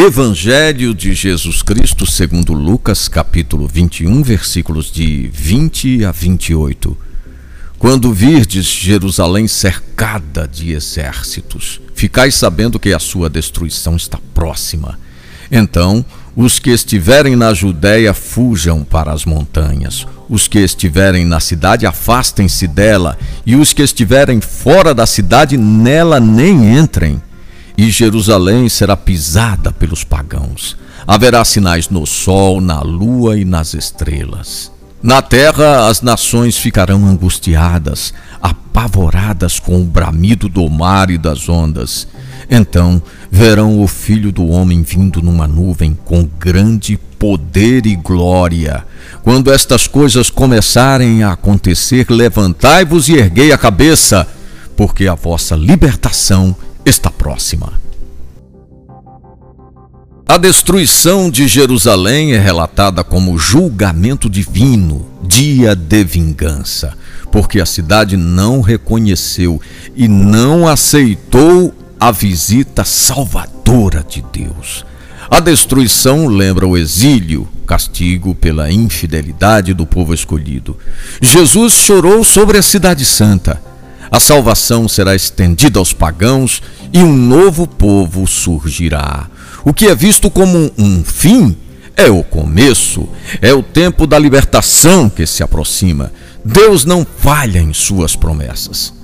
Evangelho de Jesus Cristo segundo Lucas, capítulo 21, versículos de 20 a 28. Quando virdes Jerusalém cercada de exércitos, ficais sabendo que a sua destruição está próxima. Então, os que estiverem na Judéia fujam para as montanhas, os que estiverem na cidade afastem-se dela, e os que estiverem fora da cidade nela nem entrem e Jerusalém será pisada pelos pagãos. Haverá sinais no sol, na lua e nas estrelas. Na terra as nações ficarão angustiadas, apavoradas com o bramido do mar e das ondas. Então verão o filho do homem vindo numa nuvem com grande poder e glória. Quando estas coisas começarem a acontecer, levantai-vos e erguei a cabeça, porque a vossa libertação está próxima. A destruição de Jerusalém é relatada como julgamento divino, dia de vingança, porque a cidade não reconheceu e não aceitou a visita salvadora de Deus. A destruição lembra o exílio, castigo pela infidelidade do povo escolhido. Jesus chorou sobre a Cidade Santa. A salvação será estendida aos pagãos e um novo povo surgirá. O que é visto como um fim é o começo, é o tempo da libertação que se aproxima. Deus não falha em suas promessas.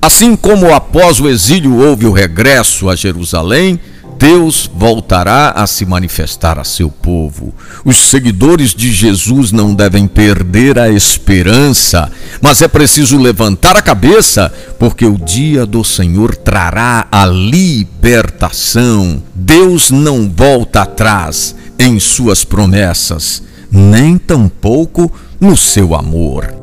Assim como após o exílio houve o regresso a Jerusalém, Deus voltará a se manifestar a seu povo. Os seguidores de Jesus não devem perder a esperança, mas é preciso levantar a cabeça, porque o dia do Senhor trará a libertação. Deus não volta atrás em suas promessas, nem tampouco no seu amor.